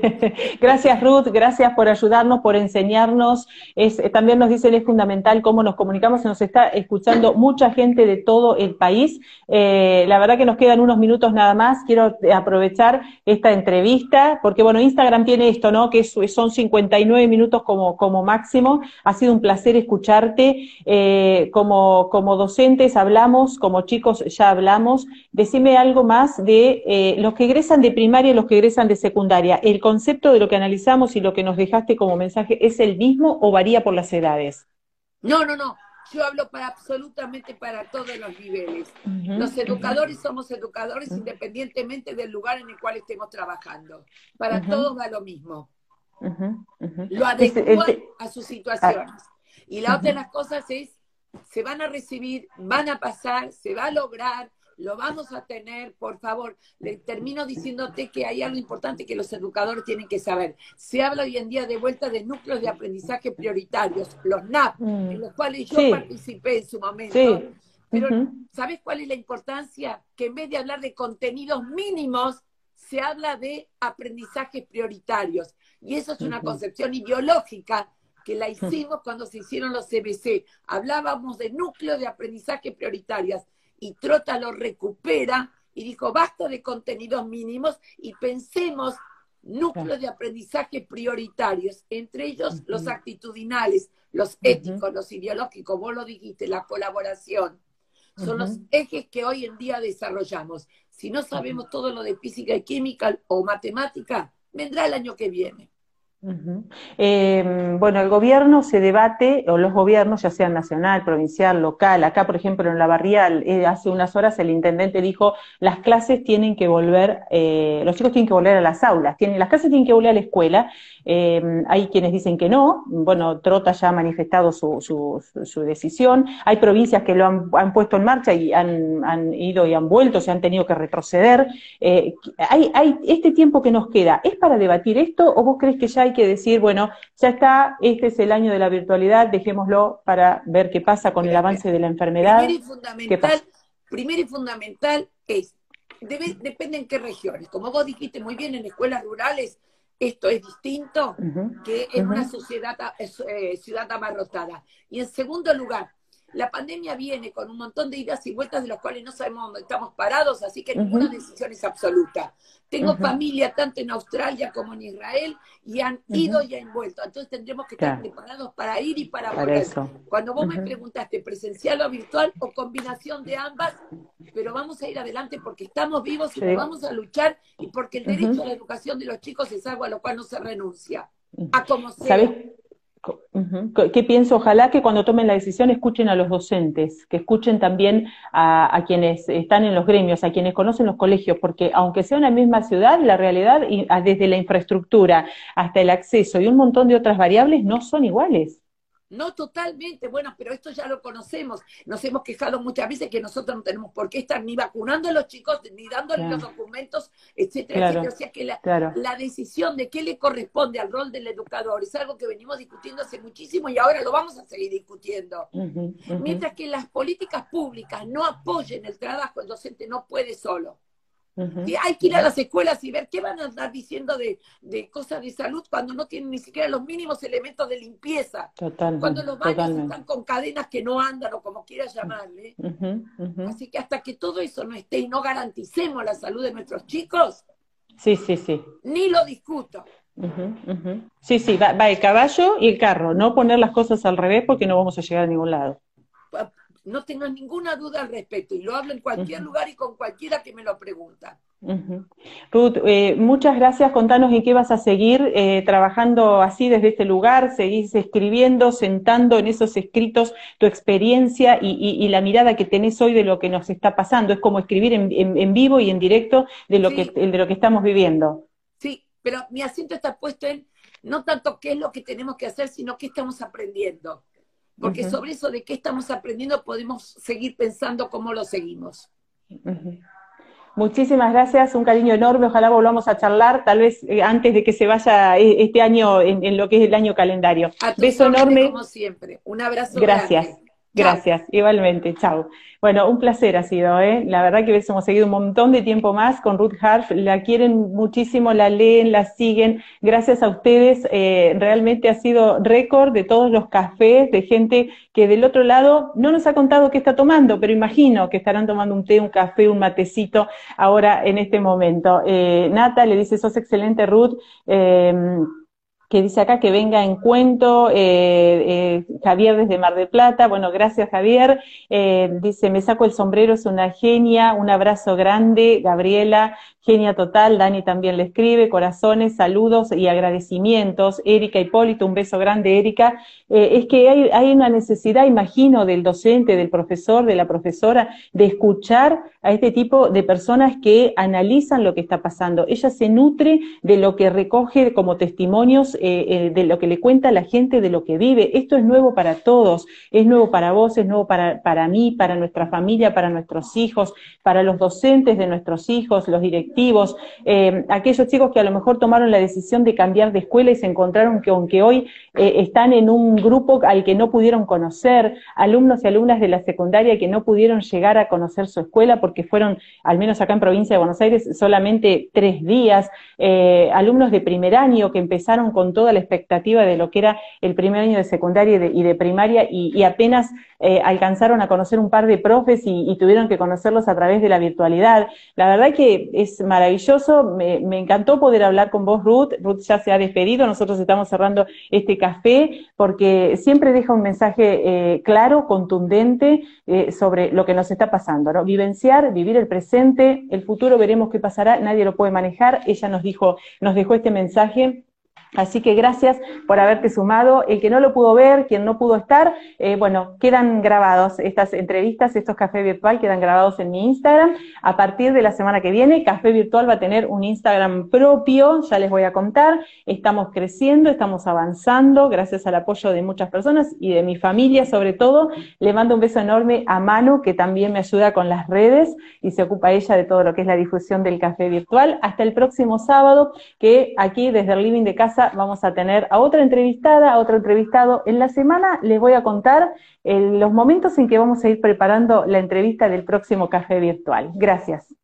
gracias Ruth, gracias por ayudarnos, por enseñarnos. Es, eh, también nos dicen es fundamental cómo nos comunicamos, se nos está escuchando mucha gente de todo el país. Eh, la verdad que nos quedan unos minutos nada más. Quiero aprovechar esta entrevista, porque bueno, Instagram tiene esto, ¿no? Que son 59 minutos como, como máximo. Ha sido un placer escucharte. Eh, como, como docentes hablamos, como chicos ya hablamos. Decime algo más de eh, los que egresan de primaria y los que egresan de secundaria, ¿el concepto de lo que analizamos y lo que nos dejaste como mensaje es el mismo o varía por las edades? No, no, no. Yo hablo para absolutamente para todos los niveles. los educadores somos educadores independientemente del lugar en el cual estemos trabajando. Para todos va lo mismo. Lo adecuan a sus situaciones. Y la otra de las cosas es, se van a recibir, van a pasar, se va a lograr, lo vamos a tener, por favor. Le termino diciéndote que hay algo importante que los educadores tienen que saber. Se habla hoy en día de vuelta de núcleos de aprendizaje prioritarios, los NAP, mm. en los cuales yo participé en su momento. Pero, ¿sabes cuál es la importancia? Que en vez de hablar de contenidos mínimos, se habla de aprendizajes prioritarios. Y eso es una concepción ideológica que la hicimos cuando se hicieron los CBC. Hablábamos de núcleos de aprendizaje prioritarios y Trota lo recupera y dijo, basta de contenidos mínimos y pensemos núcleos de aprendizaje prioritarios, entre ellos los actitudinales, los éticos, los ideológicos, vos lo dijiste, la colaboración. Son los ejes que hoy en día desarrollamos. Si no sabemos todo lo de física y química o matemática, vendrá el año que viene. Em, bueno, el gobierno se debate, o los gobiernos, ya sean nacional, provincial, local, acá por ejemplo en la barrial, eh, hace unas horas el intendente dijo, las clases tienen que volver, eh, los chicos tienen que volver a las aulas, tienen, las clases tienen que volver a la escuela, em, hay quienes dicen que no, bueno, Trota ya ha manifestado su, su, decisión, hay provincias que lo han, puesto en marcha y han, han, ido y han vuelto, se han tenido que retroceder. Eh, hay, hay, este tiempo que nos queda, ¿es para debatir esto o vos crees que ya hay que decir, bueno, ya está, este es el año de la virtualidad, dejémoslo para ver qué pasa con el avance de la enfermedad. Primero y fundamental, primero y fundamental es, depende en qué regiones. Como vos dijiste muy bien, en escuelas rurales esto es distinto que en una sociedad, eh, ciudad amarrotada. Y en segundo lugar, la pandemia viene con un montón de ideas y vueltas de las cuales no sabemos dónde estamos parados, así que ninguna decisión es absoluta. Tengo familia tanto en Australia como en Israel y han ido y han vuelto. Entonces tendremos que estar preparados para ir y para, volver. Cuando vos me preguntaste presencial o virtual o combinación de ambas, pero vamos a ir adelante porque estamos vivos y vamos a luchar y porque el derecho a la educación de los chicos es algo a lo cual no se renuncia. A como sea. ¿Qué pienso? Ojalá que cuando tomen la decisión escuchen a los docentes, que escuchen también a, quienes están en los gremios, a quienes conocen los colegios, porque aunque sea una misma ciudad, la realidad, desde la infraestructura hasta el acceso y un montón de otras variables, no son iguales. No totalmente, bueno, pero esto ya lo conocemos. Nos hemos quejado muchas veces que nosotros no tenemos por qué estar ni vacunando a los chicos, ni dándoles los documentos, etcétera, etcétera. O sea que la, decisión de qué le corresponde al rol del educador es algo que venimos discutiendo hace muchísimo y ahora lo vamos a seguir discutiendo. Mientras que las políticas públicas no apoyen el trabajo, el docente no puede solo hay que ir a las escuelas y ver qué van a estar diciendo de, cosas de salud cuando no tienen ni siquiera los mínimos elementos de limpieza. cuando los baños están con cadenas que no andan o como quieras llamarle. Así que hasta que todo eso no esté y no garanticemos la salud de nuestros chicos, sí, sí, sí. ni lo discuto. Sí, sí, va, va el caballo y el carro. No poner las cosas al revés porque no vamos a llegar a ningún lado no tengo ninguna duda al respecto y lo hablo en cualquier lugar y con cualquiera que me lo pregunta. Ruth, eh, muchas gracias. Contanos en qué vas a seguir eh, trabajando así desde este lugar. Seguís escribiendo, sentando en esos escritos tu experiencia y, la mirada que tenés hoy de lo que nos está pasando. Es como escribir en, vivo y en directo de lo, que, de lo que estamos viviendo. Sí, pero mi asiento está puesto en no tanto qué es lo que tenemos que hacer, sino qué estamos aprendiendo porque sobre eso de qué estamos aprendiendo podemos seguir pensando cómo lo seguimos. Muchísimas gracias, un cariño enorme, ojalá volvamos a charlar, tal vez eh, antes de que se vaya eh, este año en, lo que es el año calendario. Beso enorme. Como siempre, un abrazo. Gracias. Gracias, igualmente, chao. Bueno, un placer ha sido, ¿eh? La verdad que hemos seguido un montón de tiempo más con Ruth Harf, la quieren muchísimo, la leen, la siguen, gracias a ustedes, eh, realmente ha sido récord de todos los cafés, de gente que del otro lado no nos ha contado qué está tomando, pero imagino que estarán tomando un té, un café, un matecito ahora en este momento. Eh, Nata le dice, sos excelente Ruth, eh, que dice acá que venga en cuento, eh, eh, Javier desde Mar del Plata, bueno, gracias Javier, eh, dice, me saco el sombrero, es una genia, un abrazo grande, Gabriela, genia total, Dani también le escribe, corazones, saludos y agradecimientos, Erika Hipólito, un beso grande Erika, es que hay, hay una necesidad, imagino, del docente, del profesor, de la profesora, de escuchar a este tipo de personas que analizan lo que está pasando. Ella se nutre de lo que recoge como testimonios eh, eh, de lo que le cuenta la gente de lo que vive. Esto es nuevo para todos, es nuevo para vos, es nuevo para, para mí, para nuestra familia, para nuestros hijos, para los docentes de nuestros hijos, los directivos, eh, aquellos chicos que a lo mejor tomaron la decisión de cambiar de escuela y se encontraron que aunque hoy están en un grupo al que no pudieron conocer, alumnos y alumnas de la secundaria que no pudieron llegar a conocer su escuela porque fueron, al menos acá en provincia de Buenos Aires, solamente tres días, alumnos de primer año que empezaron con toda la expectativa de lo que era el primer año de secundaria y de, primaria y, apenas eh, alcanzaron a conocer un par de profes y, tuvieron que conocerlos a través de la virtualidad. La verdad que es maravilloso, me, encantó poder hablar con vos, Ruth. Ruth ya se ha despedido, nosotros estamos cerrando este café porque siempre deja un mensaje eh, claro, contundente eh, sobre lo que nos está pasando, ¿no? Vivenciar, vivir el presente, el futuro veremos qué pasará, nadie lo puede manejar. Ella nos dijo, nos dejó este mensaje Así que gracias por haberte sumado. El que no lo pudo ver, quien no pudo estar, eh, bueno, quedan grabados estas entrevistas, estos café virtual quedan grabados en mi Instagram. A partir de la semana que viene, Café Virtual va a tener un Instagram propio, ya les voy a contar. Estamos creciendo, estamos avanzando, gracias al apoyo de muchas personas y de mi familia sobre todo. Le mando un beso enorme a Manu, que también me ayuda con las redes y se ocupa ella de todo lo que es la difusión del café virtual. Hasta el próximo sábado, que aquí desde el living de casa vamos a tener a otra entrevistada, a otro entrevistado. En la semana les voy a contar eh, los momentos en que vamos a ir preparando la entrevista del próximo café virtual. Gracias.